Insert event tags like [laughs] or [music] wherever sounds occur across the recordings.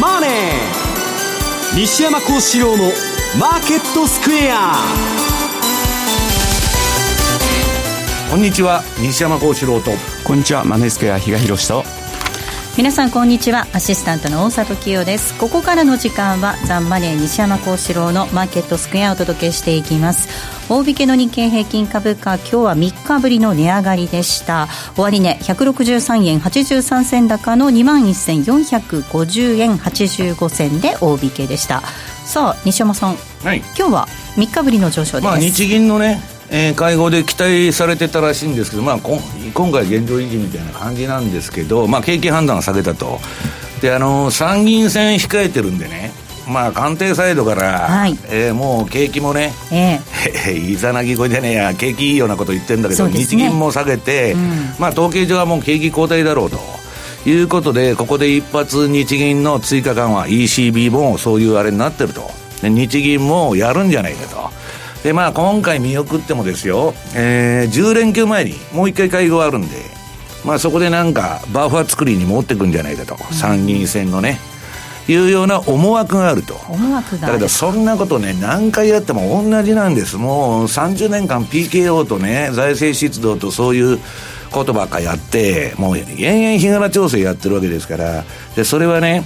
マネー」西山幸四郎の「マーケットスクエア」こんにちは西山幸四郎と。こんにちはマネースクエア比嘉宏と皆さんこんにちは。アシスタントの大里清です。ここからの時間はザンマネー西山幸四郎のマーケットスクエアをお届けしていきます。大引けの日経平均株価今日は3日ぶりの値上がりでした。終値163円83銭高の2万1450円85銭で大引けでした。さあ西山さん、はい、今日は3日ぶりの上昇です、まあ、日銀のねえー、会合で期待されてたらしいんですけど、まあ、今回現状維持みたいな感じなんですけど、まあ、景気判断を下げたとであの参議院選控えてるんでねまあ、官邸サイドから、はい、えー、もう景気もね、えー、[laughs] いざなぎこじゃねえや、景気いいようなこと言ってるんだけど、ね、日銀も下げて、うん、まあ、統計上はもう景気後退だろうと。いうことで、ここで一発日銀の追加緩和、ECB もそういうあれになってると。で日銀もやるんじゃないかと。で、まあ、今回見送ってもですよ、えー、10連休前にもう一回会合あるんで、まあ、そこでなんか、バッファー作りに持ってくんじゃないかと、うん、参議院選のね。いうような思惑があると。思惑がだけど、そんなことね、何回やっても同じなんです。もう30年間 PKO とね、財政出動とそういうことばっかやって、もう延々日柄調整やってるわけですから、で、それはね、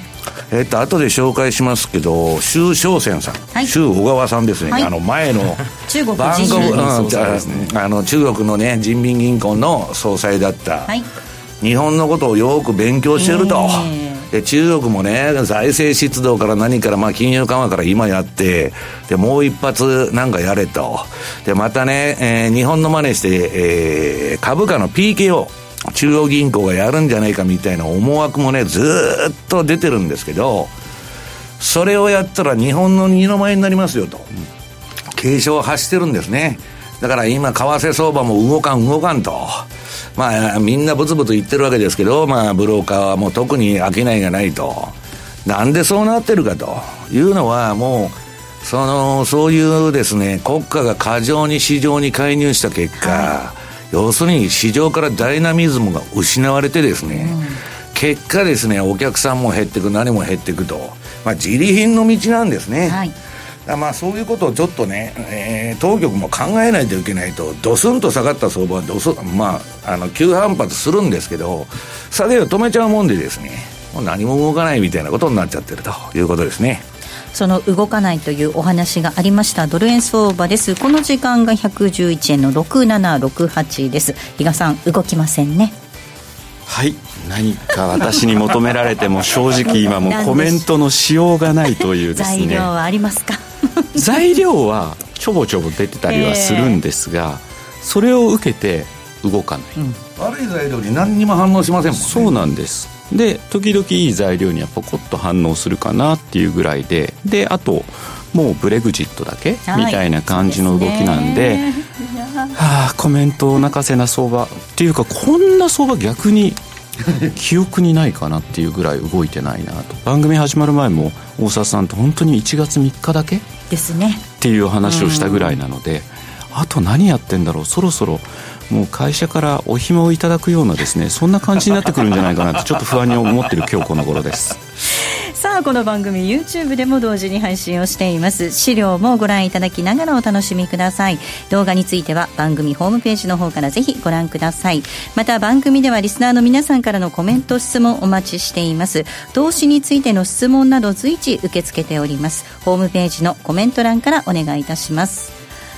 えっと、後で紹介しますけど、周小泉さん、はい、周小川さんですね、はい、あの前の [laughs] 中国の中国のね、人民銀行の総裁だった、はい、日本のことをよく勉強してると。で中国もね、財政出動から何から、まあ、金融緩和から今やって、で、もう一発なんかやれと。で、またね、えー、日本の真似して、えー、株価の PKO。中央銀行がやるんじゃないかみたいな思惑もね、ずっと出てるんですけど、それをやったら日本の二の舞になりますよと。警鐘を発してるんですね。だから今、為替相場も動かん動かんと。まあ、みんなブツブツ言ってるわけですけど、まあ、ブローカーはもう特に商いがないと。なんでそうなってるかというのは、もう、その、そういうですね、国家が過剰に市場に介入した結果、はい要するに市場からダイナミズムが失われてですね、うん、結果ですね、お客さんも減っていく、何も減っていくと。まあ、自利品の道なんですね。はいまあそういうことをちょっとね、えー、当局も考えないといけないと、ドスンと下がった相場はドス、まあ、あの急反発するんですけど、下げを止めちゃうもんでですね、もう何も動かないみたいなことになっちゃってるということですね。その動かないというお話がありました。ドル円相場です。この時間が111円の6768です。比嘉さん動きませんね。はい。何か私に求められても正直今もコメントのしようがないというですね。材料はありますか？[laughs] 材料はちょぼちょぼ出てたりはするんですが、えー、それを受けて動かない、うん、悪い材料に何にも反応しませんもんね。そうなんですで時々いい材料にはポコッと反応するかなっていうぐらいでであともうブレグジットだけ、はい、みたいな感じの動きなんで、ね、は [laughs] あコメントを泣かせな相場。っていうかこんな相場逆に [laughs] 記憶にないかなっていうぐらい動いてないなと。番組始まる前も大沢さんと本当に1月3日だけですね。っていう話をしたぐらいなので、あと何やってんだろう。そろそろもう会社からお暇をいただくようなですねそんな感じになってくるんじゃないかなってちょっと不安に思ってる今日この頃です。[laughs] さあこの番組 YouTube でも同時に配信をしています。資料もご覧いただきながらお楽しみください。動画については番組ホームページの方からぜひご覧ください。また番組ではリスナーの皆さんからのコメント質問お待ちしています。投資についての質問など随時受け付けております。ホームページのコメント欄からお願いいたします。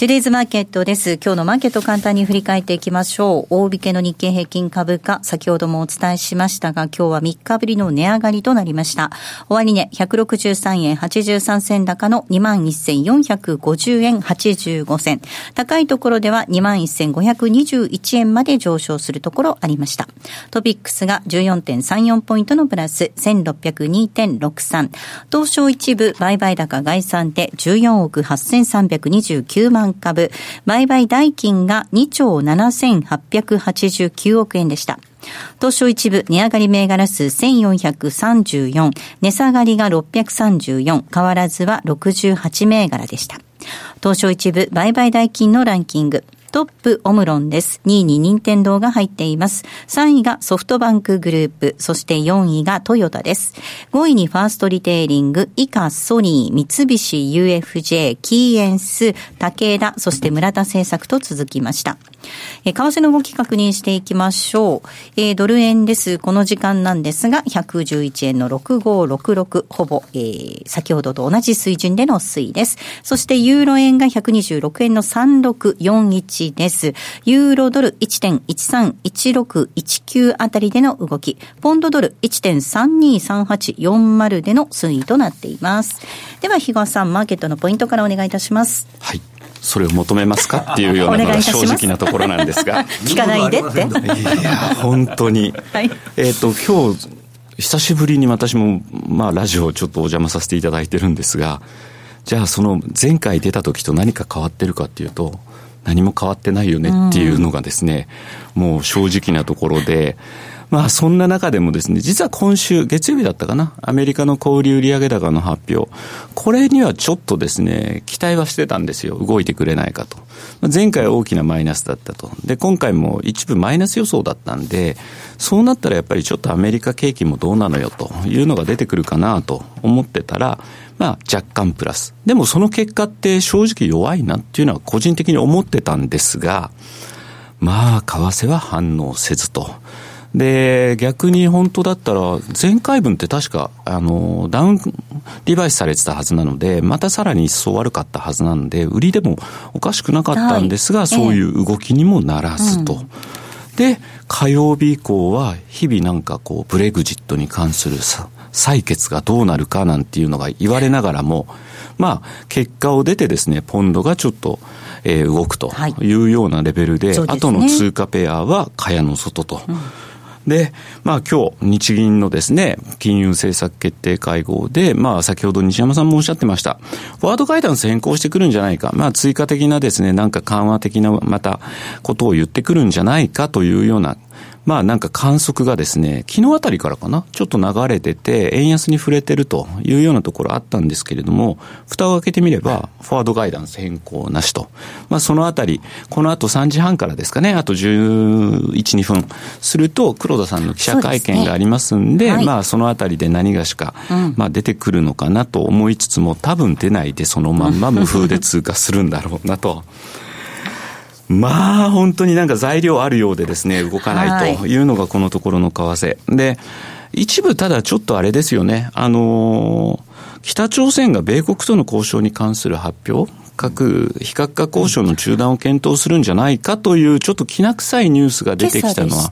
トゥデイズマーケットです。今日のマーケット簡単に振り返っていきましょう。大引けの日経平均株価、先ほどもお伝えしましたが、今日は3日ぶりの値上がりとなりました。終値、ね、163円83銭高の21,450円85銭。高いところでは21,521円まで上昇するところありました。トピックスが14.34ポイントのプラス1602.63。東証一部売買高概算で14億8329万株、売買代金が2兆7889億円でした。東証一部値上がり銘柄数1434、値下がりが634、変わらずは68銘柄でした。東証一部売買代金のランキング。トップオムロンです。2位に任天堂が入っています。3位がソフトバンクグループ、そして4位がトヨタです。5位にファーストリテイリング、以下ソニー、三菱 UFJ、キーエンス、武田、そして村田製作と続きました。え為替の動き確認していきましょう。えー、ドル円です。この時間なんですが、111円の6566、ほぼ、えー、先ほどと同じ水準での推移です。そしてユーロ円が126円の3641です。ユーロドル1.131619あたりでの動き、ポンドドル1.323840での推移となっています。では、日川さん、マーケットのポイントからお願いいたします。はい。それを求めますかっていうようなのが正直なところなんですが。[laughs] 聞かないでって。いや本当に、はい、えっ、ー、と今日久しぶりに私も、まあ、ラジオをちょっとお邪魔させていただいてるんですがじゃあその前回出た時と何か変わってるかっていうと何も変わってないよねっていうのがですね、うん、もう正直なところでまあそんな中でもですね、実は今週、月曜日だったかな、アメリカの小売売上高の発表、これにはちょっとですね、期待はしてたんですよ。動いてくれないかと。前回大きなマイナスだったと。で、今回も一部マイナス予想だったんで、そうなったらやっぱりちょっとアメリカ景気もどうなのよというのが出てくるかなと思ってたら、まあ若干プラス。でもその結果って正直弱いなっていうのは個人的に思ってたんですが、まあ為替は反応せずと。で、逆に本当だったら、前回分って確か、あの、ダウンリバイスされてたはずなので、またさらに一層悪かったはずなので、売りでもおかしくなかったんですが、はい、そういう動きにもならずと。うん、で、火曜日以降は、日々なんかこう、ブレグジットに関する採決がどうなるかなんていうのが言われながらも、まあ、結果を出てですね、ポンドがちょっと、えー、動くというようなレベルで、はい、後の通貨ペアは蚊帳の外と。うんで、まあ今日、日銀のですね、金融政策決定会合で、まあ先ほど西山さんもおっしゃってました。フォワードガイダンス変更してくるんじゃないか。まあ追加的なですね、なんか緩和的なまたことを言ってくるんじゃないかというようなまあなんか観測がですね、昨日あたりからかな、ちょっと流れてて、円安に触れてるというようなところあったんですけれども、蓋を開けてみれば、フォワードガイダンス変更なしと。まあそのあたり、この後3時半からですかね、あと11、2分すると、黒田さんの記者会見がありますんで、でねはい、まあそのあたりで何がしか、まあ出てくるのかなと思いつつも、多分出ないでそのまんま無風で通過するんだろうなと。まあ、本当になんか材料あるようでですね、動かないというのがこのところの為替。で、一部ただちょっとあれですよね、あの北朝鮮が米国との交渉に関する発表、核非核化交渉の中断を検討するんじゃないかというちょっときな臭いニュースが出てきたのは、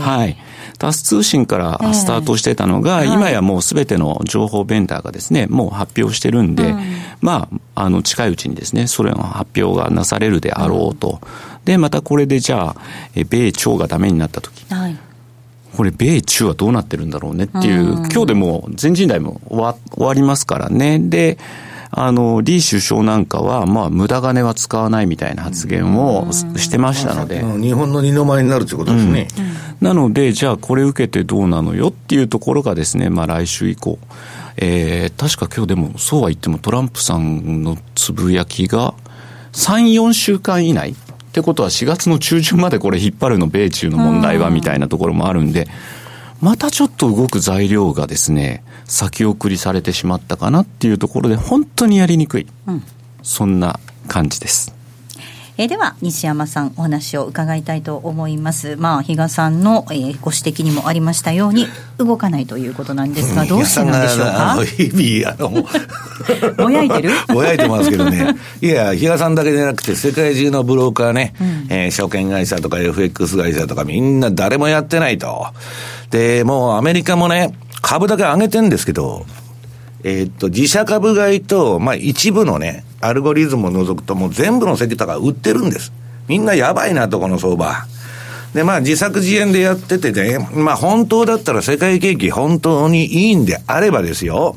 はい。タス通信からスタートしてたのが、今やもうすべての情報ベンダーがですね、もう発表してるんで、まあ、あの、近いうちにですね、それの発表がなされるであろうと。で、またこれでじゃあ、米朝がダメになった時。はい。これ、米中はどうなってるんだろうねっていう、今日でも全人代も終わ終わりますからね。で、あの、李首相なんかは、まあ、無駄金は使わないみたいな発言をしてましたので。日本の二の舞になるということですね。うん、なので、じゃあこれ受けてどうなのよっていうところがですね、まあ来週以降。えー、確か今日でも、そうは言ってもトランプさんのつぶやきが、3、4週間以内ってことは4月の中旬までこれ引っ張るの米中の問題はみたいなところもあるんで、またちょっと動く材料がですね、先送りされてしまったかなっていうところで、本当にやりにくい。うん、そんな感じです。えー、では、西山さん、お話を伺いたいと思います。まあ、比嘉さんの、えー、ご指摘にもありましたように、動かないということなんですが、[laughs] どうしてなんでしょうか？日々、あの、[laughs] ぼやいてる？[laughs] ぼやいてますけどね。いや、比嘉さんだけじゃなくて、世界中のブローカーね、うん、えー、証券会社とか FX 会社とかみんな誰もやってないと。で、もうアメリカもね、株だけ上げてんですけど、えー、っと、自社株買いと、まあ一部のね、アルゴリズムを除くともう全部のセクターが売ってるんです。みんなやばいなと、この相場。で、まあ自作自演でやっててね、まあ本当だったら世界景気本当にいいんであればですよ、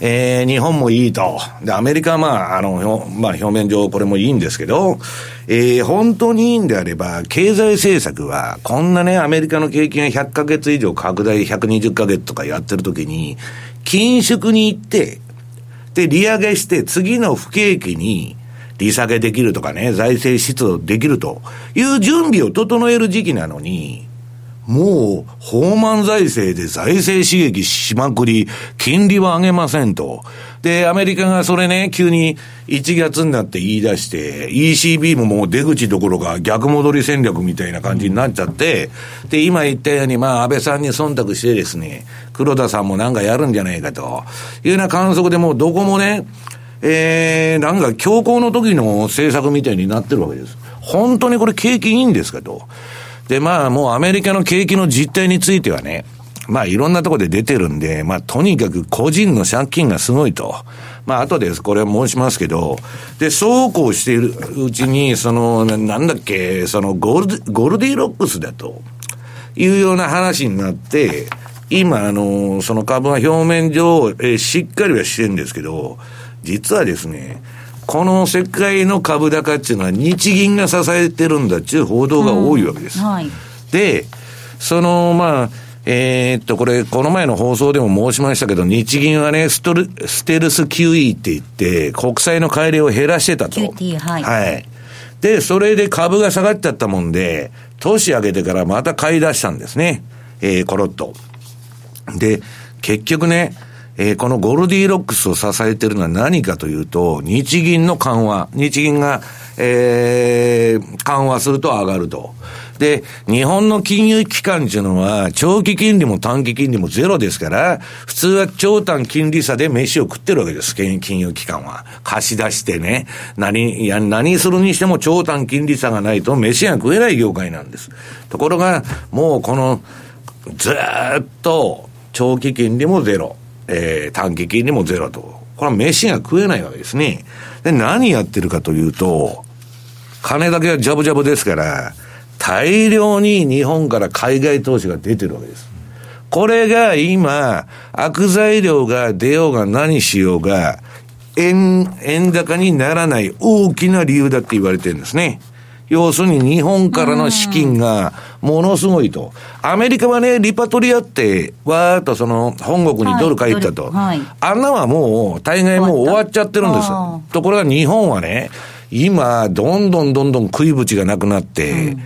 えー、日本もいいと。で、アメリカはまあ、あの、まあ表面上これもいいんですけど、えー、本当にいいんであれば、経済政策は、こんなね、アメリカの景気が100ヶ月以上拡大120ヶ月とかやってるときに、緊縮に行って、で、利上げして、次の不景気に、利下げできるとかね、財政出動できるという準備を整える時期なのに、もう、放満財政で財政刺激しまくり、金利は上げませんと。で、アメリカがそれね、急に1月になって言い出して、ECB ももう出口どころか逆戻り戦略みたいな感じになっちゃって、で、今言ったように、まあ、安倍さんに忖度してですね、黒田さんもなんかやるんじゃないかというような観測でもうどこもね、えー、なんか強行の時の政策みたいになってるわけです。本当にこれ景気いいんですかと。で、まあもうアメリカの景気の実態についてはね、まあいろんなところで出てるんで、まあとにかく個人の借金がすごいと。まあ後でこれは申しますけど、で、そうこうしているうちに、その、なんだっけ、そのゴールゴールディロックスだというような話になって、今、あの、その株は表面上、えー、しっかりはしてるんですけど、実はですね、この世界の株高っていうのは日銀が支えてるんだっていう報道が多いわけです。うんはい、で、その、まあ、えー、っと、これ、この前の放送でも申しましたけど、日銀はね、ストル、ステルス QE って言って、国債の買い入れを減らしてたと。QT、はい。はい。で、それで株が下がっちゃったもんで、年上げてからまた買い出したんですね。えー、コロッと。で、結局ね、えー、このゴルディロックスを支えているのは何かというと、日銀の緩和。日銀が、えー、緩和すると上がると。で、日本の金融機関っていうのは、長期金利も短期金利もゼロですから、普通は長短金利差で飯を食ってるわけです、金融機関は。貸し出してね、何、いや、何するにしても長短金利差がないと飯が食えない業界なんです。ところが、もうこの、ずっと長期金利もゼロ。えー、短期金利もゼロと。これは飯が食えないわけですね。で、何やってるかというと、金だけはジャブジャブですから、大量に日本から海外投資が出てるわけです。これが今、悪材料が出ようが何しようが、円、円高にならない大きな理由だって言われてるんですね。要するに日本からの資金がものすごいと。アメリカはね、リパトリアって、わーっとその本国にドル帰ったと。はいはい、あんなはもう、大概もう終わっちゃってるんです。ところが日本はね、今、どんどんどんどん食いぶちがなくなって、うん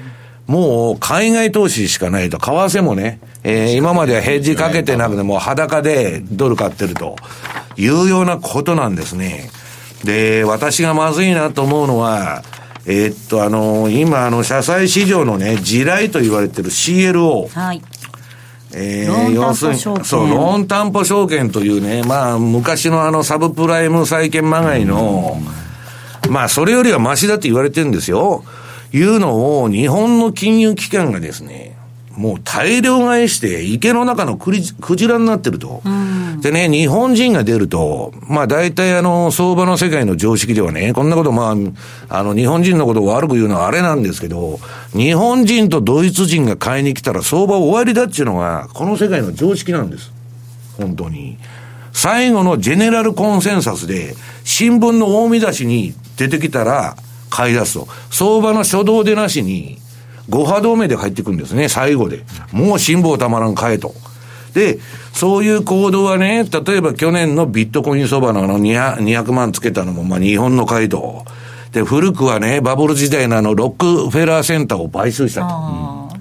もう海外投資しかないと、為替もね、えー、今まではヘッジかけてなくても裸でドル買ってるというようなことなんですね。で、私がまずいなと思うのは、えー、っと、あのー、今、あの、社債市場のね、地雷と言われてる CLO。はい。えー、要するに、そう、ローン担保証券というね、まあ、昔のあの、サブプライム債券まがいの、まあ、それよりはマシだって言われてるんですよ。いうのを、日本の金融機関がですね、もう大量買いして、池の中のクリクジラになってると。でね、日本人が出ると、まあ大体あの、相場の世界の常識ではね、こんなことまあ、あの、日本人のことを悪く言うのはあれなんですけど、日本人とドイツ人が買いに来たら相場終わりだっていうのが、この世界の常識なんです。本当に。最後のジェネラルコンセンサスで、新聞の大見出しに出てきたら、買い出すと。相場の初動でなしに、5波動目で入ってくるんですね、最後で。もう辛抱たまらん買えと。で、そういう行動はね、例えば去年のビットコイン相場のあの 200, 200万つけたのも、まあ日本の街道。で、古くはね、バブル時代のあのロックフェラーセンターを買収したと。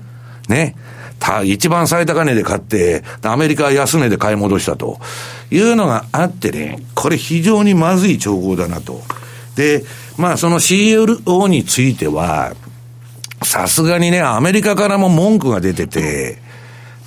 ね。た、一番最高値で買って、アメリカは安値で買い戻したというのがあってね、これ非常にまずい兆候だなと。で、まあその CLO については、さすがにね、アメリカからも文句が出てて、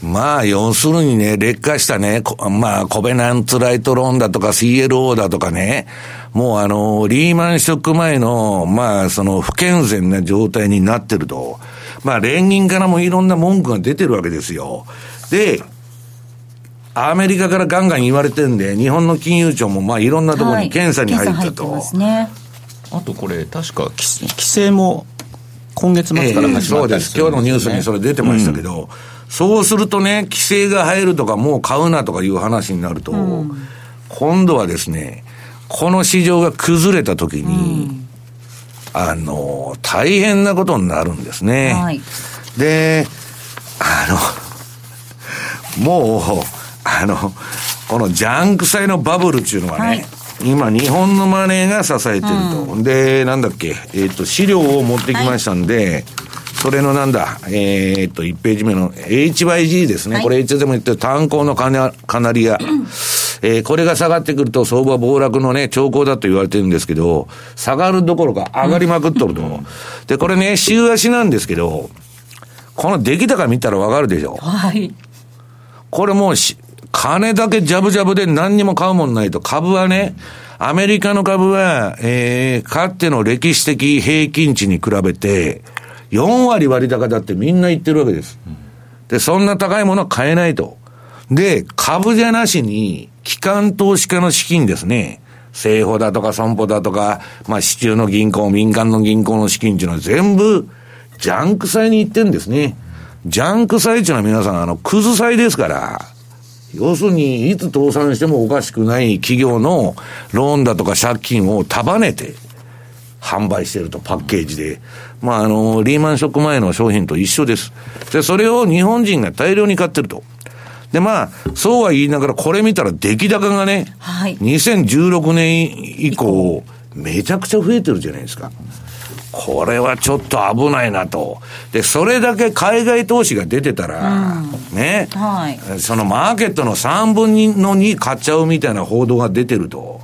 まあ、要するにね、劣化したね、まあ、コベナンツライトローンだとか CLO だとかね、もうあの、リーマンショック前の、まあ、その不健全な状態になってると、まあ、連銀からもいろんな文句が出てるわけですよ。で、アメリカからガンガン言われてるんで、日本の金融庁もまあいろんなところに検査に入ったと。はいね、あとこれ、確か規制も今月末から始まった、ね。えー、そうです。今日のニュースにそれ出てましたけど、うん、そうするとね、規制が入るとか、もう買うなとかいう話になると、うん、今度はですね、この市場が崩れたときに、うん、あの、大変なことになるんですね。はい、で、あの、もう、あの、このジャンク債のバブルっていうのはね、はい今、日本のマネーが支えてると。うん、で、なんだっけ、えっ、ー、と、資料を持ってきましたんで、はい、それのなんだ、えっ、ー、と、1ページ目の HYG ですね。はい、これいつでも言ってる炭鉱のカナカナリア。えー、これが下がってくると相場暴落のね、兆候だと言われてるんですけど、下がるどころか上がりまくっとると。で、これね、週足なんですけど、この出来高見たらわかるでしょ。はい。これもうし、金だけジャブジャブで何にも買うもんないと、株はね、アメリカの株は、えー、かつての歴史的平均値に比べて、4割割高だってみんな言ってるわけです。で、そんな高いものは買えないと。で、株じゃなしに、機関投資家の資金ですね。政府だとか損保だとか、まあ、市中の銀行、民間の銀行の資金っていうのは全部、ジャンク債に行ってんですね。ジャンク債っていうのは皆さん、あの、クズ債ですから、要するに、いつ倒産してもおかしくない企業のローンだとか借金を束ねて販売してると、パッケージで。まあ、あの、リーマンショック前の商品と一緒です。で、それを日本人が大量に買ってると。で、まあ、そうは言いながら、これ見たら出来高がね、はい、2016年以降、めちゃくちゃ増えてるじゃないですか。これはちょっと危ないなと。で、それだけ海外投資が出てたら、うん、ね、はい、そのマーケットの3分の2買っちゃうみたいな報道が出てると。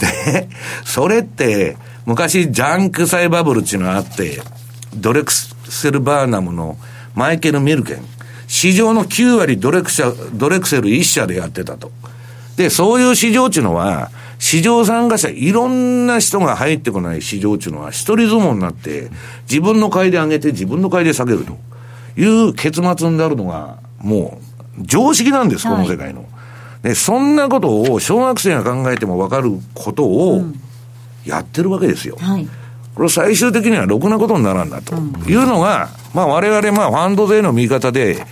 で、それって、昔ジャンク債バブルっていうのがあって、ドレクセル・バーナムのマイケル・ミルケン。市場の9割ドレクセドレクセル1社でやってたと。で、そういう市場っていうのは、市場参加者、いろんな人が入ってこない市場っていうのは、一人相撲になって、自分の買いで上げて、自分の買いで下げるという結末になるのが、もう、常識なんです、この世界の。はい、で、そんなことを小学生が考えても分かることをやってるわけですよ。はい、これ最終的にはろくなことにならんだというのが、まあ我々まあファンド税の見方で、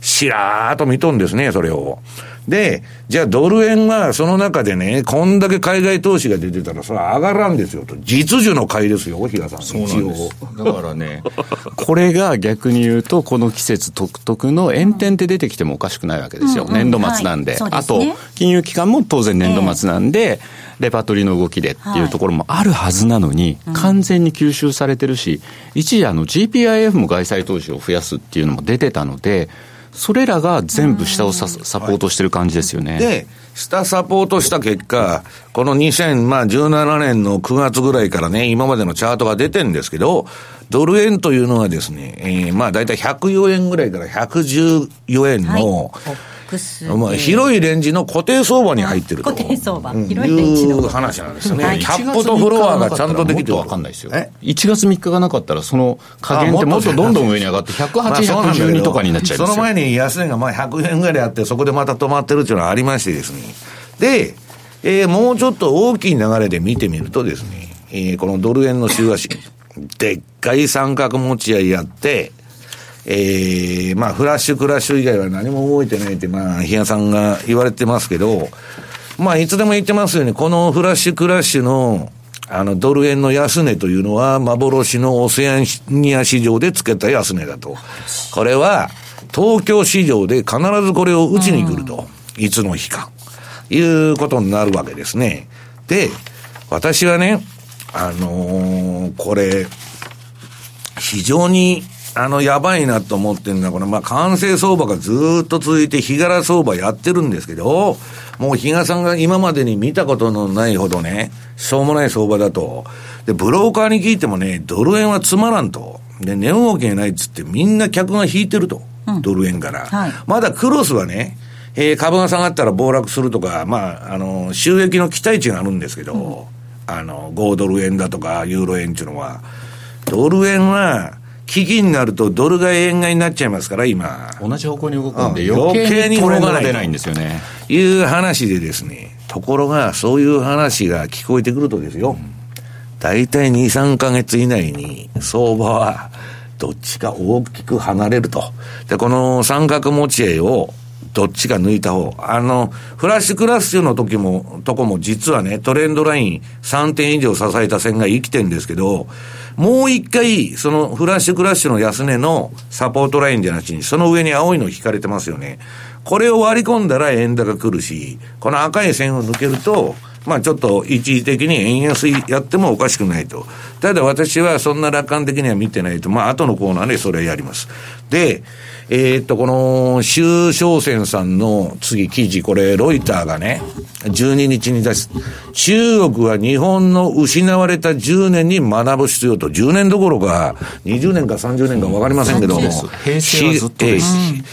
しらーっと見とんですね、それを。で、じゃあドル円はその中でね、こんだけ海外投資が出てたら、それは上がらんですよと。実需の買いですよ、比嘉さん。そうなんです。だからね、[laughs] これが逆に言うと、この季節独特の炎天って出てきてもおかしくないわけですよ。うんうん、年度末なんで。はい、あと、金融機関も当然年度末なんで、えー、レパートリーの動きでっていうところもあるはずなのに、はい、完全に吸収されてるし、一時あの GPIF も外債投資を増やすっていうのも出てたので、それらが全部下をサポートしてる感じですよね。はい、で、下サポートした結果、この2017年の9月ぐらいからね、今までのチャートが出てるんですけど、ドル円というのはですね、えー、まあ大体104円ぐらいから114円の、はいまあ、広いレンジの固定相場に入ってると。固定相場。広いレンジの。いう話なんですよね。はい、キャップとフロアがちゃんとできてる。わかんないですよ。1月3日がなかったら、その加減ってもっとどんどん上に上がって、108、112とかになっちゃいますその前に安値がまあ100円ぐらいあって、そこでまた止まってるっていうのはありましてですね。で、えー、もうちょっと大きい流れで見てみるとですね、えー、このドル円の週足、でっかい三角持ち合いやって、えー、まあ、フラッシュクラッシュ以外は何も動いてないって、まあ、比嘉さんが言われてますけど、まあ、いつでも言ってますように、このフラッシュクラッシュの、あの、ドル円の安値というのは、幻のオセアニア市場でつけた安値だと。これは、東京市場で必ずこれを打ちに来ると。いつの日か。いうことになるわけですね。で、私はね、あのー、これ、非常にあの、やばいなと思ってるのは、この、まあ、完成相場がずっと続いて、日柄相場やってるんですけど、もう比嘉さんが今までに見たことのないほどね、しょうもない相場だと。で、ブローカーに聞いてもね、ドル円はつまらんと。で、値動きがないっつって、みんな客が引いてると。うん、ドル円から。はい、まだクロスはね、えー、株が下がったら暴落するとか、まあ、あの、収益の期待値があるんですけど、うん、あの、5ドル円だとか、ユーロ円っていうのは、ドル円は、危機になるとドル買い円買いになっちゃいますから、今。同じ方向に動くんで、余計に動かないんですよね。いう話でですね、ところが、そういう話が聞こえてくるとですよ、大体2、3か月以内に相場はどっちか大きく離れると。で、この三角持ち合いをどっちか抜いた方。あの、フラッシュクラッシュの時も、とこも実はね、トレンドライン3点以上支えた線が生きてるんですけど、もう一回、そのフラッシュクラッシュの安値のサポートラインじゃなしに、その上に青いの引かれてますよね。これを割り込んだら円高来るし、この赤い線を抜けると、まあちょっと一時的に円安やってもおかしくないと。ただ私はそんな楽観的には見てないと。まあ後のコーナーでそれやります。で、えー、っと、この、周商船さんの次記事、これ、ロイターがね、12日に出す。中国は日本の失われた10年に学ぶ必要と、10年どころか、20年か30年か分かりませんけども、平成はずっとです。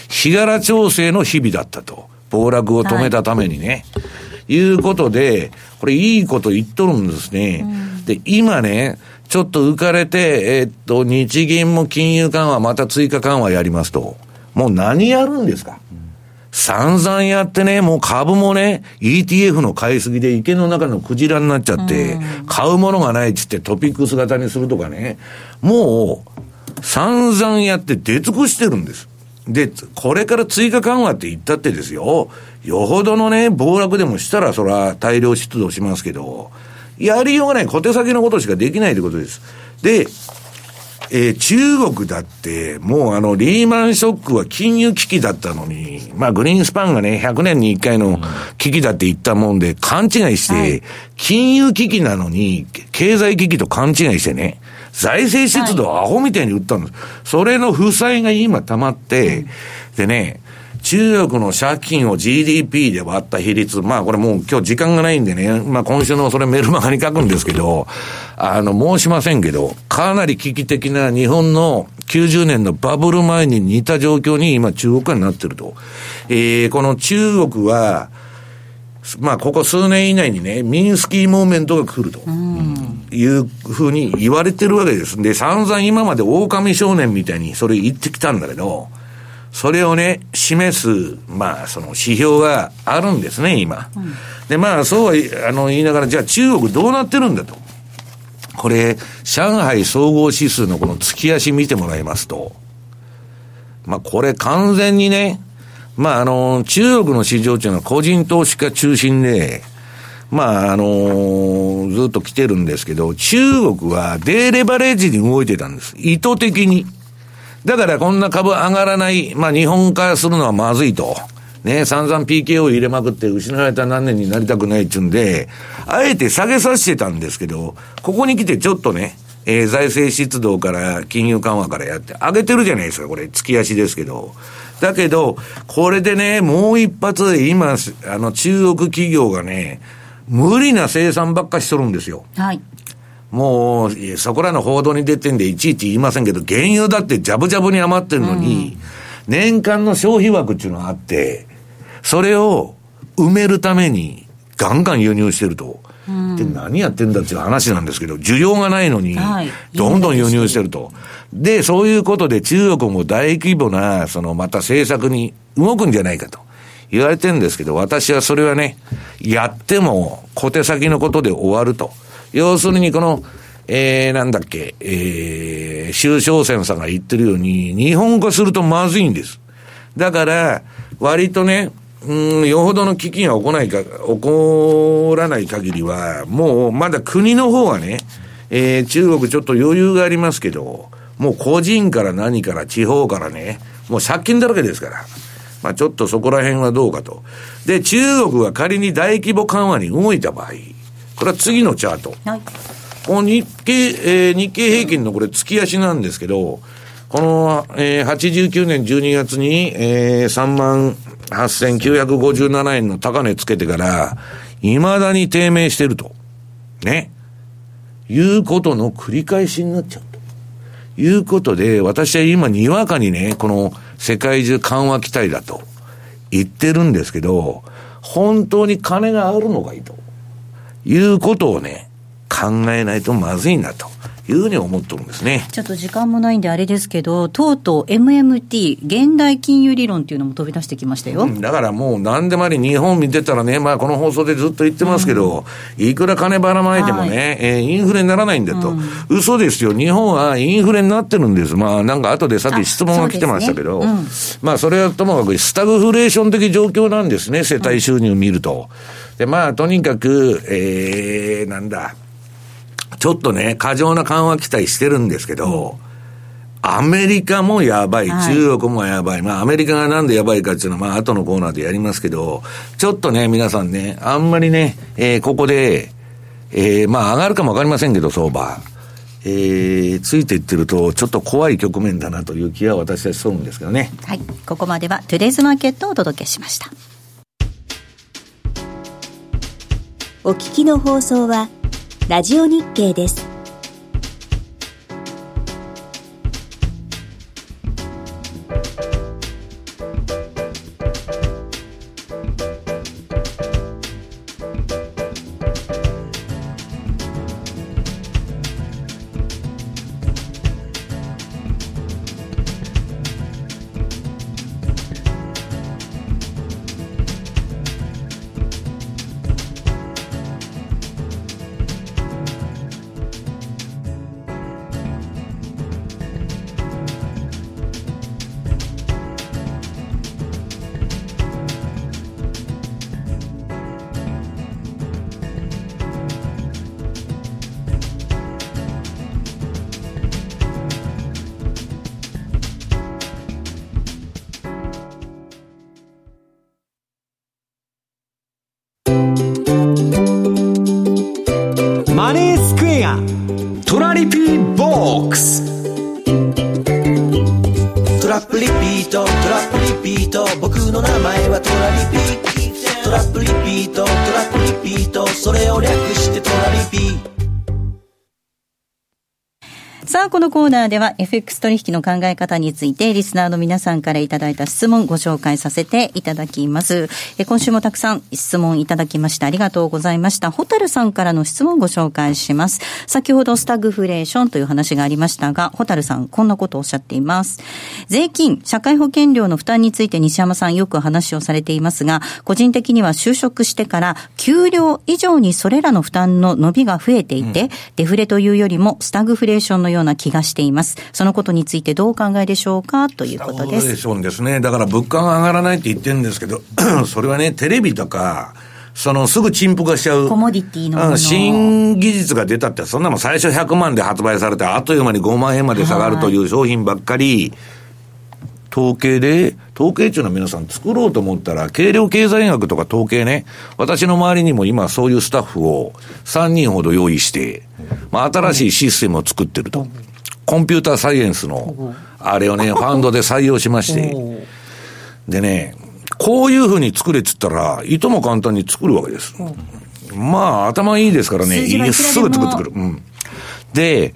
日柄調整の日々だったと。暴落を止めたためにね。はい、いうことで、これいいこと言っとるんですね。うん、で、今ね、ちょっと浮かれて、えー、っと、日銀も金融緩和、また追加緩和やりますと。もう何やるんですか、散々やってね、もう株もね、ETF の買いすぎで池の中のクジラになっちゃって、買うものがないっつってトピックス型にするとかね、もう、散々やって出尽くしてるんです。で、これから追加緩和って言ったってですよ、よほどのね、暴落でもしたらそら大量出動しますけど、やりようがない。小手先のことしかできないということです。で、えー、中国だって、もうあの、リーマンショックは金融危機だったのに、まあ、グリーンスパンがね、100年に1回の危機だって言ったもんで、勘違いして、金融危機なのに、経済危機と勘違いしてね、財政出動アホみたいに売ったんです。それの負債が今溜まって、でね、中国の借金を GDP で割った比率、まあこれもう今日時間がないんでね、まあ今週のそれメルマガに書くんですけど、あの、申しませんけど、かなり危機的な日本の90年のバブル前に似た状況に今中国はなってると。えー、この中国は、まあ、ここ数年以内にね、ミンスキーモーメントが来ると。いうふうに言われてるわけです。で、散々今まで狼少年みたいにそれ言ってきたんだけど、それをね、示す、まあ、その指標があるんですね、今。うん、で、まあ、そうはあの言いながら、じゃあ中国どうなってるんだと。これ、上海総合指数のこの月足見てもらいますと、まあ、これ完全にね、まあ、あの、中国の市場っていうのは個人投資家中心で、まあ、あのずっと来てるんですけど、中国はデーレバレッジに動いてたんです。意図的に。だからこんな株上がらない、まあ日本化するのはまずいと。ね、散々 PKO 入れまくって失われた何年になりたくないっちゅうんで、あえて下げさせてたんですけど、ここに来てちょっとね、えー、財政出動から金融緩和からやって、上げてるじゃないですか、これ、月足ですけど。だけど、これでね、もう一発、今、あの、中国企業がね、無理な生産ばっかしとるんですよ。はい。もう、そこらの報道に出てんでいちいち言いませんけど、原油だってジャブジャブに余ってるのに、うん、年間の消費枠っていうのがあって、それを埋めるためにガンガン輸入してると。うん、で、何やってんだっていう話なんですけど、需要がないのに、どんどん輸入してると。で、そういうことで中国も大規模な、そのまた政策に動くんじゃないかと。言われてるんですけど、私はそれはね、やっても小手先のことで終わると。要するにこの、えー、なんだっけ、えー、周小船さんが言ってるように、日本化するとまずいんです。だから、割とね、うん、よほどの危機が起こないか、起こらない限りは、もうまだ国の方はね、えー、中国ちょっと余裕がありますけど、もう個人から何から地方からね、もう借金だらけですから。まあちょっとそこら辺はどうかと。で、中国が仮に大規模緩和に動いた場合、これは次のチャート。はい、この日経、えー、日経平均のこれ月足なんですけど、ここの、えー、89年12月に、えー、3万8957円の高値つけてから、未だに低迷してると。ね。いうことの繰り返しになっちゃうと。いうことで、私は今にわかにね、この世界中緩和期待だと言ってるんですけど、本当に金があるのかいということをね、考えないとまずいなと。いうふうに思ってるんですね。ちょっと時間もないんであれですけど、とうとう MMT、現代金融理論っていうのも飛び出してきましたよ。うん、だからもう何でもあり日本見てたらね、まあこの放送でずっと言ってますけど、うん、いくら金ばらまいてもね、はい、えー、インフレにならないんだと、うん、嘘ですよ。日本はインフレになってるんです。まあなんか後でさっき質問が来てましたけど、ねうん、まあそれはともかくスタグフレーション的状況なんですね、世帯収入を見ると。で、まあとにかく、えー、なんだ、ちょっとね、過剰な緩和期待してるんですけど、アメリカもやばい、中国もやばい。まあ、アメリカがなんでやばいかっていうのは、まあ、後のコーナーでやりますけど、ちょっとね、皆さんね、あんまりね、えー、ここで、えー、まあ、上がるかもわかりませんけど、相場。えー、ついていってると、ちょっと怖い局面だなという気は私はしそううんですけどね。はい。ここまでは、トゥデイズマーケットをお届けしました。お聞きの放送は、ラジオ日経です。ラップリピート。トラップリピート。僕の名前はトラリピト。ラップリピート。トラップリピート。それを略してトラリピコーナーでは FX 取引の考え方についてリスナーの皆さんからいただいた質問ご紹介させていただきます。え今週もたくさん質問いただきましてありがとうございました。ホタルさんからの質問ご紹介します。先ほどスタグフレーションという話がありましたが、ホタルさんこんなことをおっしゃっています。税金、社会保険料の負担について西山さんよく話をされていますが、個人的には就職してから給料以上にそれらの負担の伸びが増えていて、うん、デフレというよりもスタグフレーションのような気がしています。そのことについてどうお考えでしょうかということです。でしょうですね。だから物価が上がらないって言ってるんですけど、[clears throat] それはね、テレビとか、そのすぐ陳腐化しちゃう。コモディティの新技術が出たって、そんなもん最初100万で発売されて、あっという間に5万円まで下がるという商品ばっかり、統計で、統計中の皆さん作ろうと思ったら、軽量経済学とか統計ね、私の周りにも今そういうスタッフを3人ほど用意して、まあ新しいシステムを作ってると。コンピューターサイエンスの、あれをね、[laughs] ファンドで採用しまして、でね、こういうふうに作れっつったら、いとも簡単に作るわけです。まあ、頭いいですからね、すぐ作ってくる。うん。で、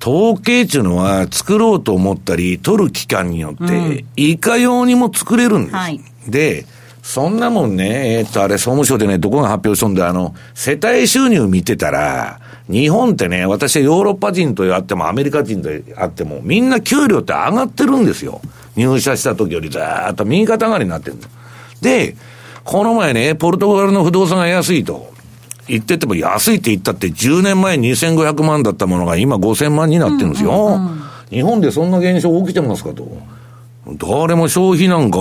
統計っていうのは作ろうと思ったり、取る期間によって、いかようにも作れるんです。はい、で、そんなもんね、えー、っと、あれ、総務省でね、どこが発表しとんで、あの、世帯収入見てたら、日本ってね、私はヨーロッパ人とあってもアメリカ人とあっても、みんな給料って上がってるんですよ。入社した時よりずーっと右肩上がりになってるで、この前ね、ポルトガルの不動産が安いと。言ってても安いって言ったって10年前2500万だったものが今5000万になってるんですよ。うんうんうん、日本でそんな現象起きてますかと。誰も消費なんか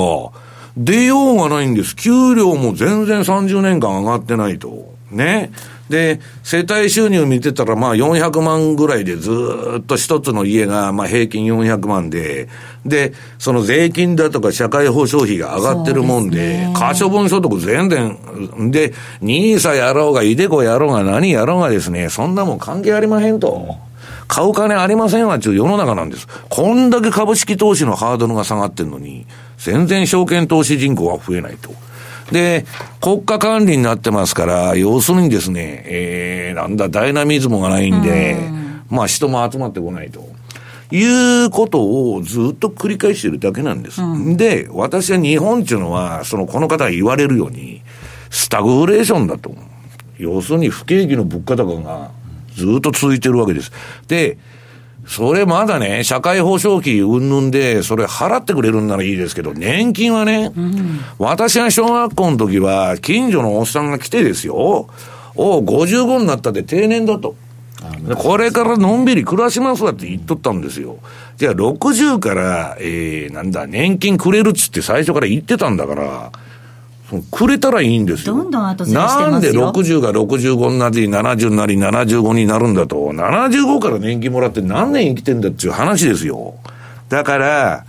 出ようがないんです。給料も全然30年間上がってないと。ね。で、世帯収入見てたら、まあ400万ぐらいでずっと一つの家が、まあ平均400万で、で、その税金だとか社会保障費が上がってるもんで、可処分所得全然、で、ニーサやろうが、イデコやろうが、何やろうがですね、そんなもん関係ありまへんと。買う金ありませんわっていう世の中なんです。こんだけ株式投資のハードルが下がってるのに、全然証券投資人口は増えないと。で、国家管理になってますから、要するにですね、えー、なんだ、ダイナミズムがないんで、まあ人も集まってこないと。いうことをずっと繰り返してるだけなんです。うん、で、私は日本っていうのは、その、この方が言われるように、スタグフレーションだと。要するに不景気の物価高がずっと続いてるわけです。で、それまだね、社会保障費云々で、それ払ってくれるんならいいですけど、年金はね、うん、私が小学校の時は、近所のおっさんが来てですよ、お55になったで定年だと。これからのんびり暮らしますわって言っとったんですよ。じゃあ60から、えー、なんだ、年金くれるっつって最初から言ってたんだから、くれたらいいんですよ。どんどん後ずらしてなんで60が65になり、70になり、75になるんだと、75から年金もらって何年生きてんだっていう話ですよ。だから、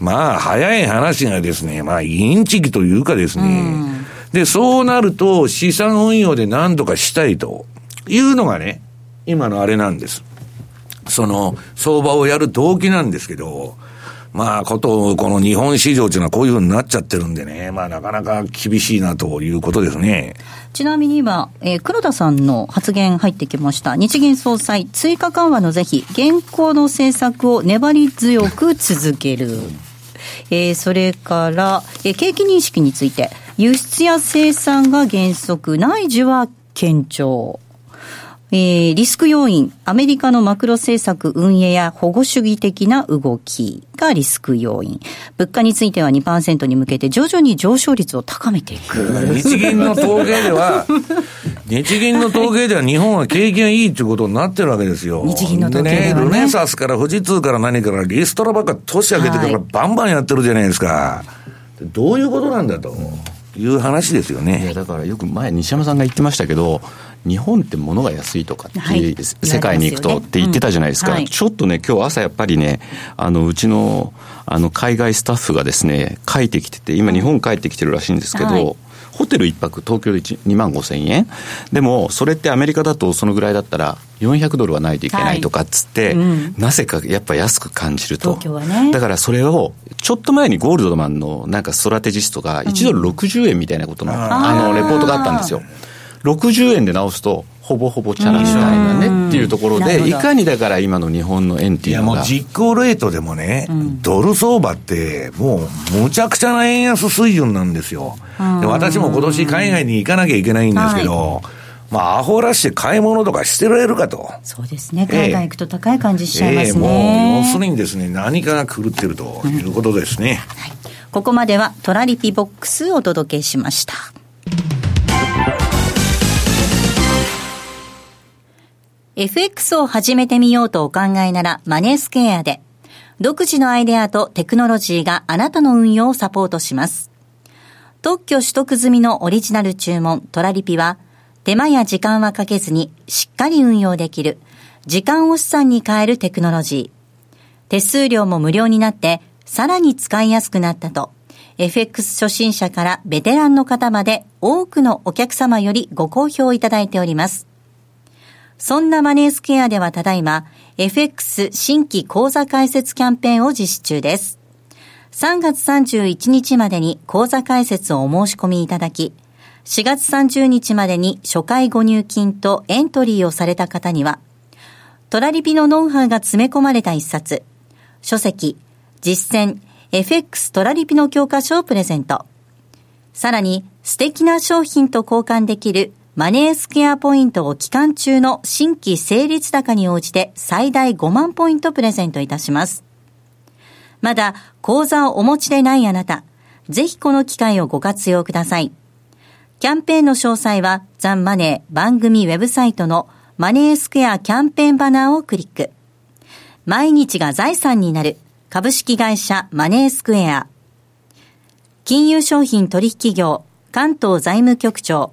まあ、早い話がですね、まあ、インチキというかですね、で、そうなると、資産運用で何とかしたいというのがね、今のあれなんです。その、相場をやる動機なんですけど、まあ、こと、この日本市場っていうのはこういうふうになっちゃってるんでね、まあ、なかなか厳しいなということですね。ちなみに今、えー、黒田さんの発言入ってきました。日銀総裁、追加緩和の是非、現行の政策を粘り強く続ける。えー、それから、えー、景気認識について、輸出や生産が原則、内需は堅調。えー、リスク要因、アメリカのマクロ政策運営や保護主義的な動きがリスク要因。物価については2%に向けて徐々に上昇率を高めていく。日銀の統計では、日銀の統計では日本は景気がいいということになってるわけですよ。日銀の統計では、ね、ね、ルネサスから富士通から何からリストラばっか年明けてからバンバンやってるじゃないですか。どういうことなんだと。いう話ですよね。いや、だからよく前、西山さんが言ってましたけど、日本って物が安いとかって、はい、世界に行くとって言ってたじゃないですか、うん。はい、ちょっとね、今日朝やっぱりね、あのうちのあの海外スタッフがですね、帰ってきてて、今、日本帰ってきてるらしいんですけど、はいホテル1泊東京で2万5千円？でもそれってアメリカだとそのぐらいだったら400ドルはないといけないとかっつって、はい。うん、なぜかやっぱ安く感じると、ね、だからそれをちょっと前にゴールドマンのなんかストラテジストが1ドル60円みたいなことの,、あのレポートがあったんですよ。60円で直すとほぼほぼチャラみたいなねっていうところで、いかにだから今の日本の円っていうのが。いやもう実行レートでもね、うん、ドル相場ってもうむちゃくちゃな円安水準なんですよ。で私も今年海外に行かなきゃいけないんですけど、はいまあ、アホらして買い物とかしてられるかと。そうですね。海外行くと高い感じしちゃいますね。えー、もう、要するにですね、何かが狂ってるということですね。うんはい、ここまではトラリピボックスをお届けしました。FX を始めてみようとお考えならマネースケアで、独自のアイデアとテクノロジーがあなたの運用をサポートします。特許取得済みのオリジナル注文トラリピは、手間や時間はかけずにしっかり運用できる、時間を資産に変えるテクノロジー。手数料も無料になって、さらに使いやすくなったと、FX 初心者からベテランの方まで多くのお客様よりご好評いただいております。そんなマネースケアではただいま、FX 新規講座開設キャンペーンを実施中です。3月31日までに講座開設をお申し込みいただき、4月30日までに初回ご入金とエントリーをされた方には、トラリピのノウハウが詰め込まれた一冊、書籍、実践、FX トラリピの教科書をプレゼント。さらに、素敵な商品と交換できるマネースケアポイントを期間中の新規成立高に応じて最大5万ポイントプレゼントいたします。まだ口座をお持ちでないあなた、ぜひこの機会をご活用ください。キャンペーンの詳細はザンマネー番組ウェブサイトのマネースクエアキャンペーンバナーをクリック。毎日が財産になる株式会社マネースクエア。金融商品取引業関東財務局長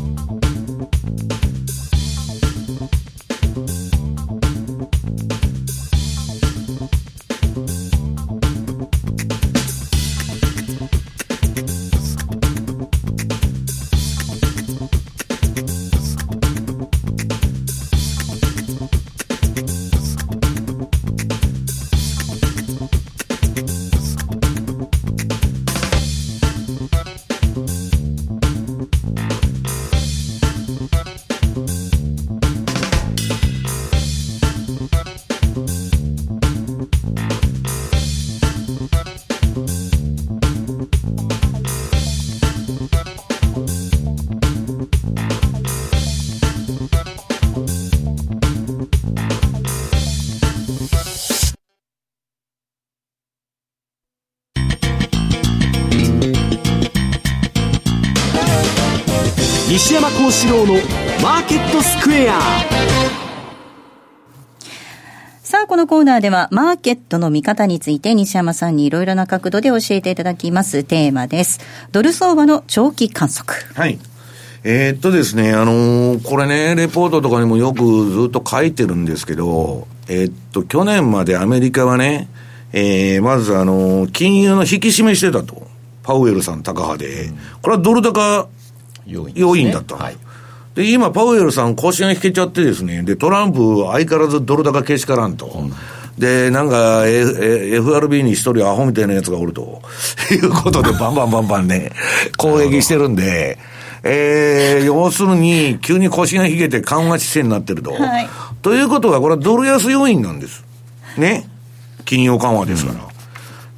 西山幸四郎のマーケットスクエアさあ、このコーナーでは、マーケットの見方について、西山さんにいろいろな角度で教えていただきますテーマです。ドル相場の長期観測。はい。えー、っとですね、あのー、これね、レポートとかにもよくずっと書いてるんですけど、えー、っと、去年までアメリカはね、えー、まずあのー、金融の引き締めしてたと。パウエルさん高派で。これはドル高要因,、要因だった、はい、で、今、パウエルさん、腰が引けちゃってですね、で、トランプ、相変わらずドル高けしからんと。うんで、なんか、F、FRB に一人アホみたいなやつがおると、[laughs] いうことで、バンバンバンバンね、攻撃してるんで、えー、要するに、急に腰が引けて緩和姿勢になってると。はい、ということは、これはドル安要因なんです。ね。金融緩和ですから。うん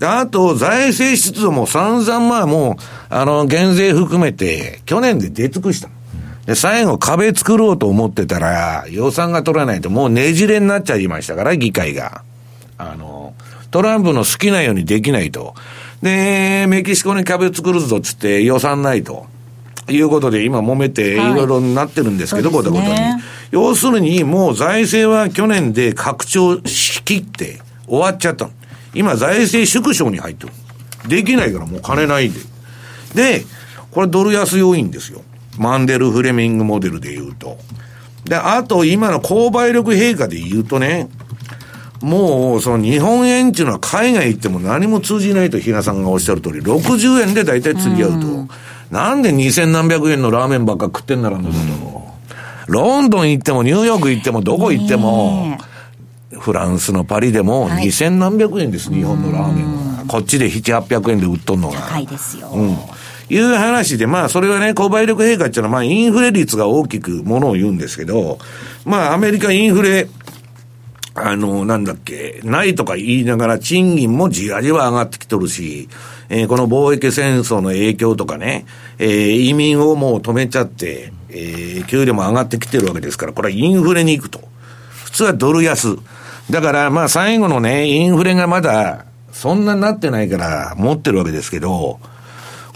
で、あと、財政出動も散々まあもう、あの、減税含めて、去年で出尽くした。で、最後壁作ろうと思ってたら、予算が取らないともうねじれになっちゃいましたから、議会が。あの、トランプの好きなようにできないと。で、メキシコに壁作るぞっつって予算ないと。いうことで今揉めていろいろなってるんですけど、はい、こういったことに。要するにもう財政は去年で拡張しきって終わっちゃった今財政縮小に入ってる。できないからもう金ないんで。で、これドル安要因ですよ。マンデル・フレミングモデルで言うと。で、あと今の購買力陛下で言うとね、もう、その日本円っていうのは海外行っても何も通じないと比嘉さんがおっしゃる通り、60円で大体釣り合うと。うなんで2000何百円のラーメンばっか食ってんならんだと。ロンドン行ってもニューヨーク行ってもどこ行っても、フランスのパリでも2000何百円です、はい、日本のラーメンは。こっちで7、800円で売っとんのが。高いですよ。うん。いう話で、まあ、それはね、購買力陛下っていうのは、まあ、インフレ率が大きくものを言うんですけど、まあ、アメリカインフレ、あの、なんだっけ、ないとか言いながら賃金もじわじわ上がってきとるし、えー、この貿易戦争の影響とかね、えー、移民をもう止めちゃって、えー、給料も上がってきてるわけですから、これはインフレに行くと。普通はドル安。だから、まあ最後のね、インフレがまだ、そんなになってないから持ってるわけですけど、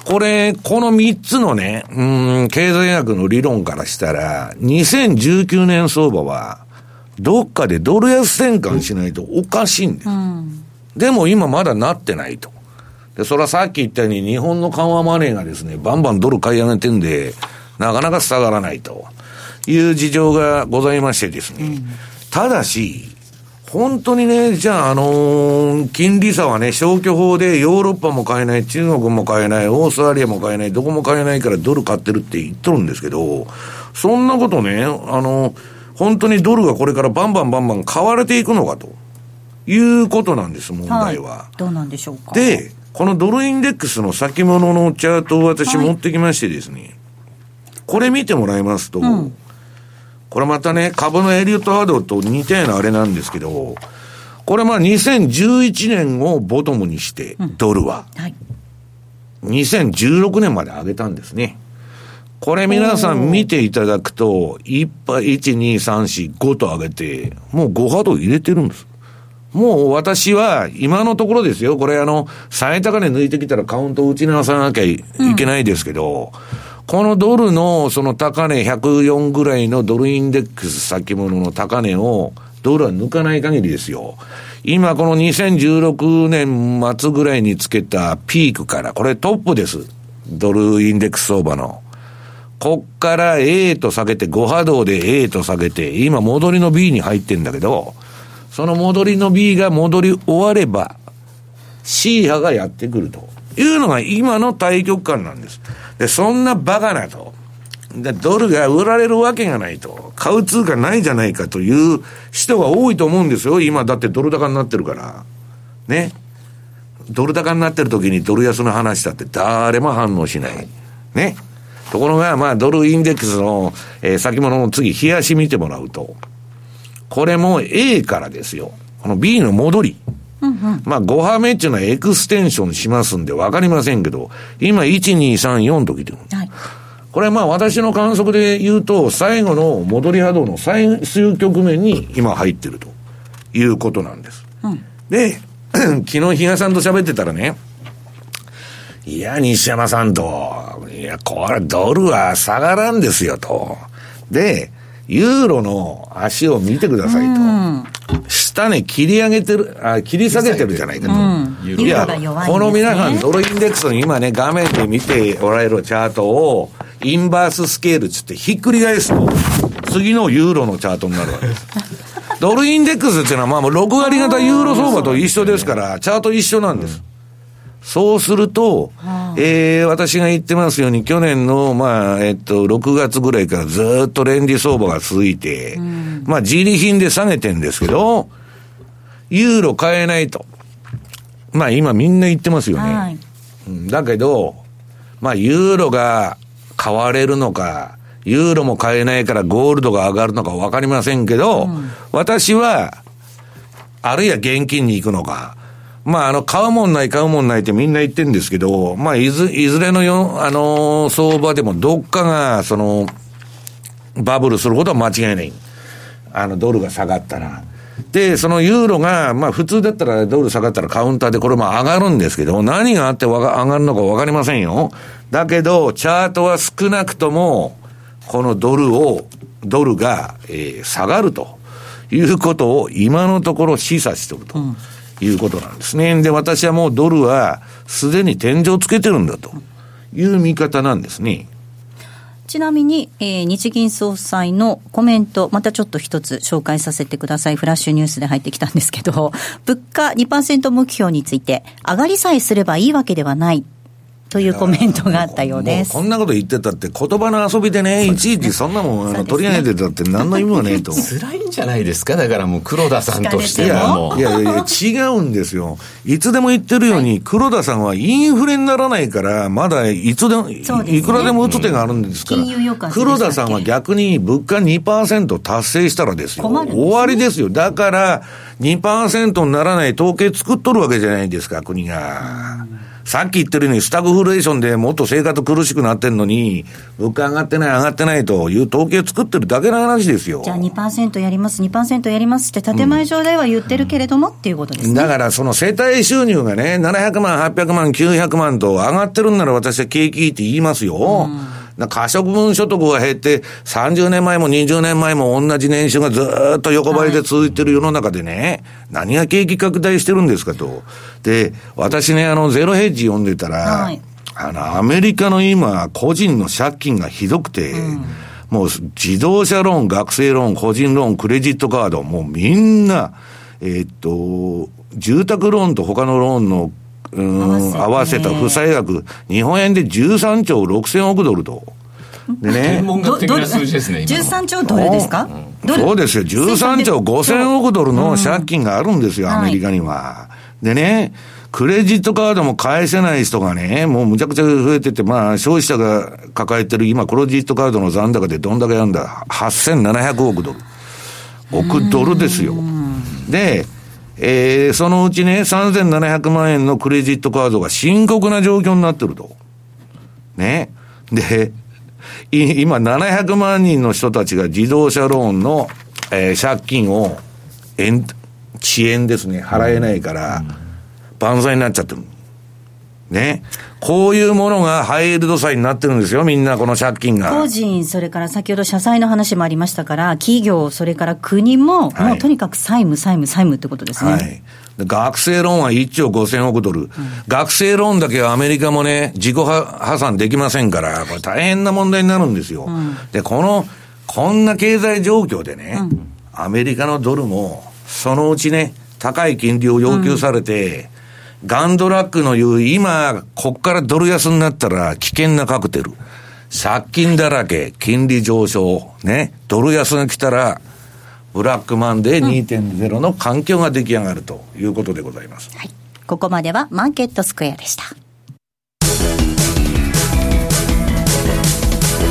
これ、この3つのね、うん、経済学の理論からしたら、2019年相場は、どっかでドル安転換しないとおかしいんです。うん、でも今まだなってないと。で、それはさっき言ったように日本の緩和マネーがですね、バンバンドル買い上げてんで、なかなか下がらないという事情がございましてですね。うん、ただし、本当にね、じゃあ、あのー、金利差はね、消去法でヨーロッパも買えない、中国も買えない、オーストラリアも買えない、どこも買えないからドル買ってるって言っとるんですけど、そんなことね、あのー、本当にドルがこれからバンバンバンバン買われていくのかということなんです、問題は。はい、どうなんでしょうか。で、このドルインデックスの先物のチャートを私持ってきましてですね、はい、これ見てもらいますと、うんこれまたね、株のエリオットハードと似たようなあれなんですけど、これまあ2011年をボトムにして、ドルは、はい、2016年まで上げたんですね。これ皆さん見ていただくと、1波、1、2、3、4、5と上げて、もう5波動入れてるんです。もう私は、今のところですよ。これあの、最高値抜いてきたらカウントを打ち直さなきゃいけないですけど、うんこのドルのその高値104ぐらいのドルインデックス先物の高値をドルは抜かない限りですよ。今この2016年末ぐらいにつけたピークから、これトップです。ドルインデックス相場の。こっから A と下げて、5波動で A と下げて、今戻りの B に入ってんだけど、その戻りの B が戻り終われば、C 波がやってくるというのが今の対局感なんです。で、そんなバカなと。で、ドルが売られるわけがないと。買う通貨ないじゃないかという人が多いと思うんですよ。今だってドル高になってるから。ね。ドル高になってる時にドル安の話だって誰も反応しない。ね。ところが、まあ、ドルインデックスの、えー、先物の次、冷やし見てもらうと、これも A からですよ。この B の戻り。うんうん、まあ、5波目っていうのはエクステンションしますんで分かりませんけど、今、1、2、3、4と来てる。はい。これはまあ私の観測で言うと、最後の戻り波動の最終局面に今入ってるということなんです。うん、で、[clears throat] 昨日比嘉さんと喋ってたらね、いや、西山さんと、いや、これドルは下がらんですよと。で、ユーロの足を見てくださいと。うん、下ね、切り上げてる、あ、切り下げてるじゃないかと。うん、いや、この皆さん、ドルインデックスの今ね、画面で見ておられるチャートを、インバーススケールつってひっくり返すと、次のユーロのチャートになるわけです。[laughs] ドルインデックスっていうのは、まあ、6割型ユーロ相場と一緒ですから、チャート一緒なんです。そうすると、えー、私が言ってますように、去年の、まあ、えっと、6月ぐらいからずっとレンジ相場が続いて、うん、まあ、自利品で下げてんですけど、ユーロ買えないと。まあ、今みんな言ってますよね。はい、だけど、まあ、ユーロが買われるのか、ユーロも買えないからゴールドが上がるのかわかりませんけど、うん、私は、あるいは現金に行くのか、まあ、あの、買うもんない、買うもんないってみんな言ってるんですけど、まあ、いず、いずれのよ、あのー、相場でもどっかが、その、バブルすることは間違いない。あの、ドルが下がったら。で、そのユーロが、まあ普通だったらドル下がったらカウンターでこれも上がるんですけど、何があって上がるのかわかりませんよ。だけど、チャートは少なくとも、このドルを、ドルが、えー、下がるということを今のところ示唆しておると。うんいうことなんですね。で、私はもうドルはすでに天井つけてるんだという見方なんですね。ちなみに、えー、日銀総裁のコメント、またちょっと一つ紹介させてください。フラッシュニュースで入ってきたんですけど、物価2%目標について、上がりさえすればいいわけではないというコメントがあったようです。こんなこと言ってたって、言葉の遊びでね、いちいちそんなもん、あの取り上げてたって、何の意味もねえと。[laughs] 辛いんじゃないですか、だからもう黒田さんとしてはも。いやいやいや、違うんですよ。いつでも言ってるように、黒田さんはインフレにならないから、まだいつでも、いくらでも打つ手があるんですから、黒田さんは逆に物価2%達成したらですよ、終わりですよ。だから、2%にならない統計作っとるわけじゃないですか、国が。さっき言ってるように、スタグフレーションでもっと生活苦しくなってんのに、物価上がってない、上がってないという統計作ってるだけの話ですよ。じゃあ2%やります、2%やりますって、建前上では言ってるけれども、うん、っていうことですね。だから、その世帯収入がね、700万、800万、900万と上がってるんなら私は景気いいって言いますよ。うん可処分所得が減って、30年前も20年前も同じ年収がずっと横ばいで続いてる世の中でね、はい、何が景気拡大してるんですかと。で、私ね、あの、ゼロヘッジ読んでたら、はい、あの、アメリカの今、個人の借金がひどくて、うんもう自動車ローン、学生ローン、個人ローン、クレジットカード、もうみんな、えー、っと、住宅ローンと他のローンのうん、合わせた負債額、日本円で13兆6000億ドルと。でね。天文学的な数字ですね。13兆ドルですか、うん、そうですよ。13兆5000億ドルの借金があるんですよ、アメリカには。でね、クレジットカードも返せない人がね、もうむちゃくちゃ増えてて、まあ、消費者が抱えてる今、クレジットカードの残高でどんだけやるんだ ?8700 億ドル。億ドルですよ。で、えー、そのうちね、3700万円のクレジットカードが深刻な状況になってると。ね。で、今700万人の人たちが自動車ローンの、えー、借金を、遅延ですね、払えないから、万歳になっちゃってる。ね。こういうものがハイエールド債になってるんですよ、みんな、この借金が。個人、それから先ほど社債の話もありましたから、企業、それから国も、はい、もうとにかく債務、債務、債務ってことですね。はい。学生ローンは1兆5000億ドル、うん、学生ローンだけはアメリカもね、自己破産できませんから、これ大変な問題になるんですよ。うん、で、この、こんな経済状況でね、うん、アメリカのドルも、そのうちね、高い金利を要求されて、ガンドラックの言う、今、こっからドル安になったら危険なカクテル。借金だらけ、金利上昇、ね、ドル安が来たら、ブラックマンデー2.0の環境が出来上がるということでございます。はい。ここまではマーケットスクエアでした。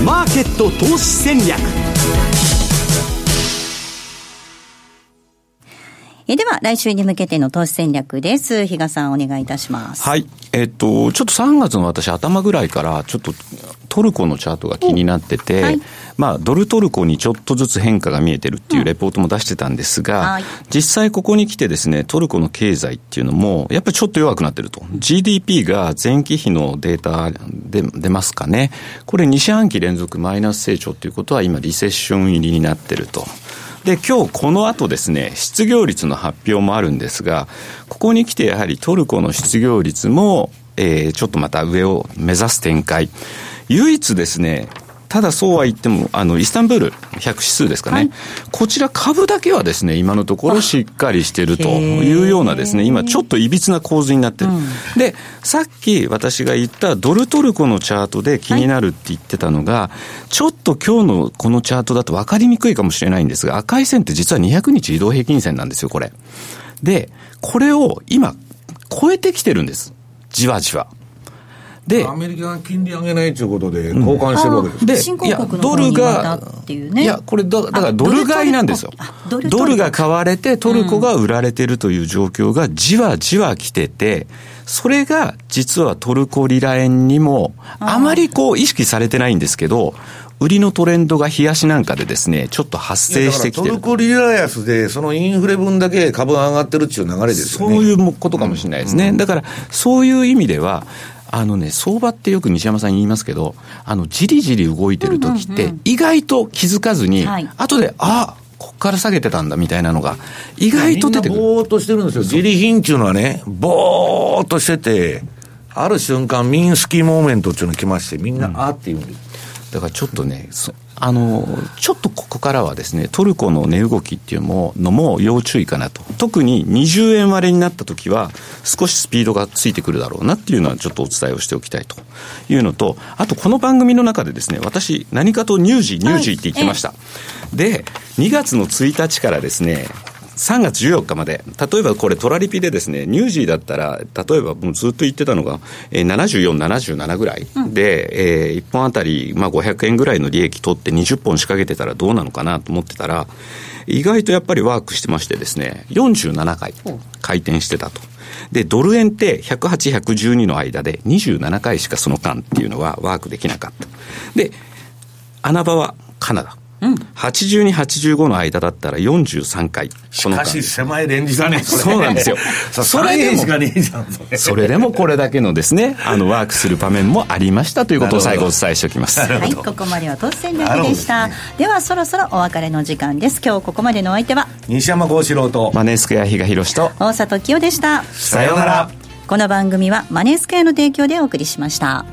マーケット投資戦略。えでは、来週に向けての投資戦略です。比嘉さん、お願いいたします。はい。えっと、ちょっと3月の私、頭ぐらいから、ちょっと、トルコのチャートが気になってて、はい、まあ、ドルトルコにちょっとずつ変化が見えてるっていうレポートも出してたんですが、うんはい、実際ここに来てですね、トルコの経済っていうのも、やっぱりちょっと弱くなってると。GDP が前期比のデータで出ますかね。これ2四半期連続マイナス成長ということは、今、リセッション入りになってると。で、今日この後ですね、失業率の発表もあるんですが、ここに来てやはりトルコの失業率も、えー、ちょっとまた上を目指す展開。唯一ですね、ただそうは言っても、あの、イスタンブール100指数ですかね、はい、こちら株だけはですね、今のところしっかりしてるというようなですね、今ちょっといびつな構図になってる。うん、で、さっき私が言ったドルトルコのチャートで気になるって言ってたのが、はい、ちょっと今日のこのチャートだと分かりにくいかもしれないんですが、赤い線って実は200日移動平均線なんですよ、これ。で、これを今、超えてきてるんです。じわじわ。で、アメリカが金利上げないということで、交換してるわけです、うん、で、いや、ドルが、いや、これだ、だからドル買いなんですよ。ドルドルが買われて、トルコが売られてるという状況がじわじわ来てて、それが実はトルコリラ円にも、あまりこう意識されてないんですけど、売りのトレンドが冷やしなんかでですね、ちょっと発生してきてトルコリラ安で、そのインフレ分だけ株が上がってるっていう流れですよね。そういうことかもしれないですね。うん、だから、そういう意味では、あのね、相場ってよく西山さん言いますけど、あの、じりじり動いてる時って、意外と気づかずに、後で、あこっから下げてたんだみたいなのが、意外と出てくる。ぼーっとしてるんですよ。じり品っていうのはね、ぼーっとしてて、ある瞬間、ミンスキーモーメントっていうのが来まして、みんな、あって言うんです。だからちょっとね、あの、ちょっとここからはですね、トルコの値動きっていうのも要注意かなと。特に20円割れになった時は、少しスピードがついてくるだろうなっていうのはちょっとお伝えをしておきたいというのと、あとこの番組の中でですね、私、何かと乳児、乳児って言ってました。はい、で、2月の1日からですね、3月14日まで、例えばこれ、トラリピでですね、ニュージーだったら、例えばもうずっと言ってたのが、えー、74、77ぐらいで、うん、えー、1本あたり、まあ、500円ぐらいの利益取って20本仕掛けてたらどうなのかなと思ってたら、意外とやっぱりワークしてましてですね、47回回転してたと。で、ドル円って108、112の間で27回しかその間っていうのはワークできなかった。で、穴場はカナダ。うん、82、85の間だったら43回。しかし狭いレンジだね、そうなんですよ。それでも、それでもこれだけのですね、あの、ワークする場面もありましたということを最後お伝えしておきます。はい、ここまでは突戦略でした。では、そろそろお別れの時間です。今日ここまでのお相手は、西山幸四郎と、マネースクエア比嘉宏と、大里清でした。さようなら。この番組はマネースクエアの提供でお送りしました。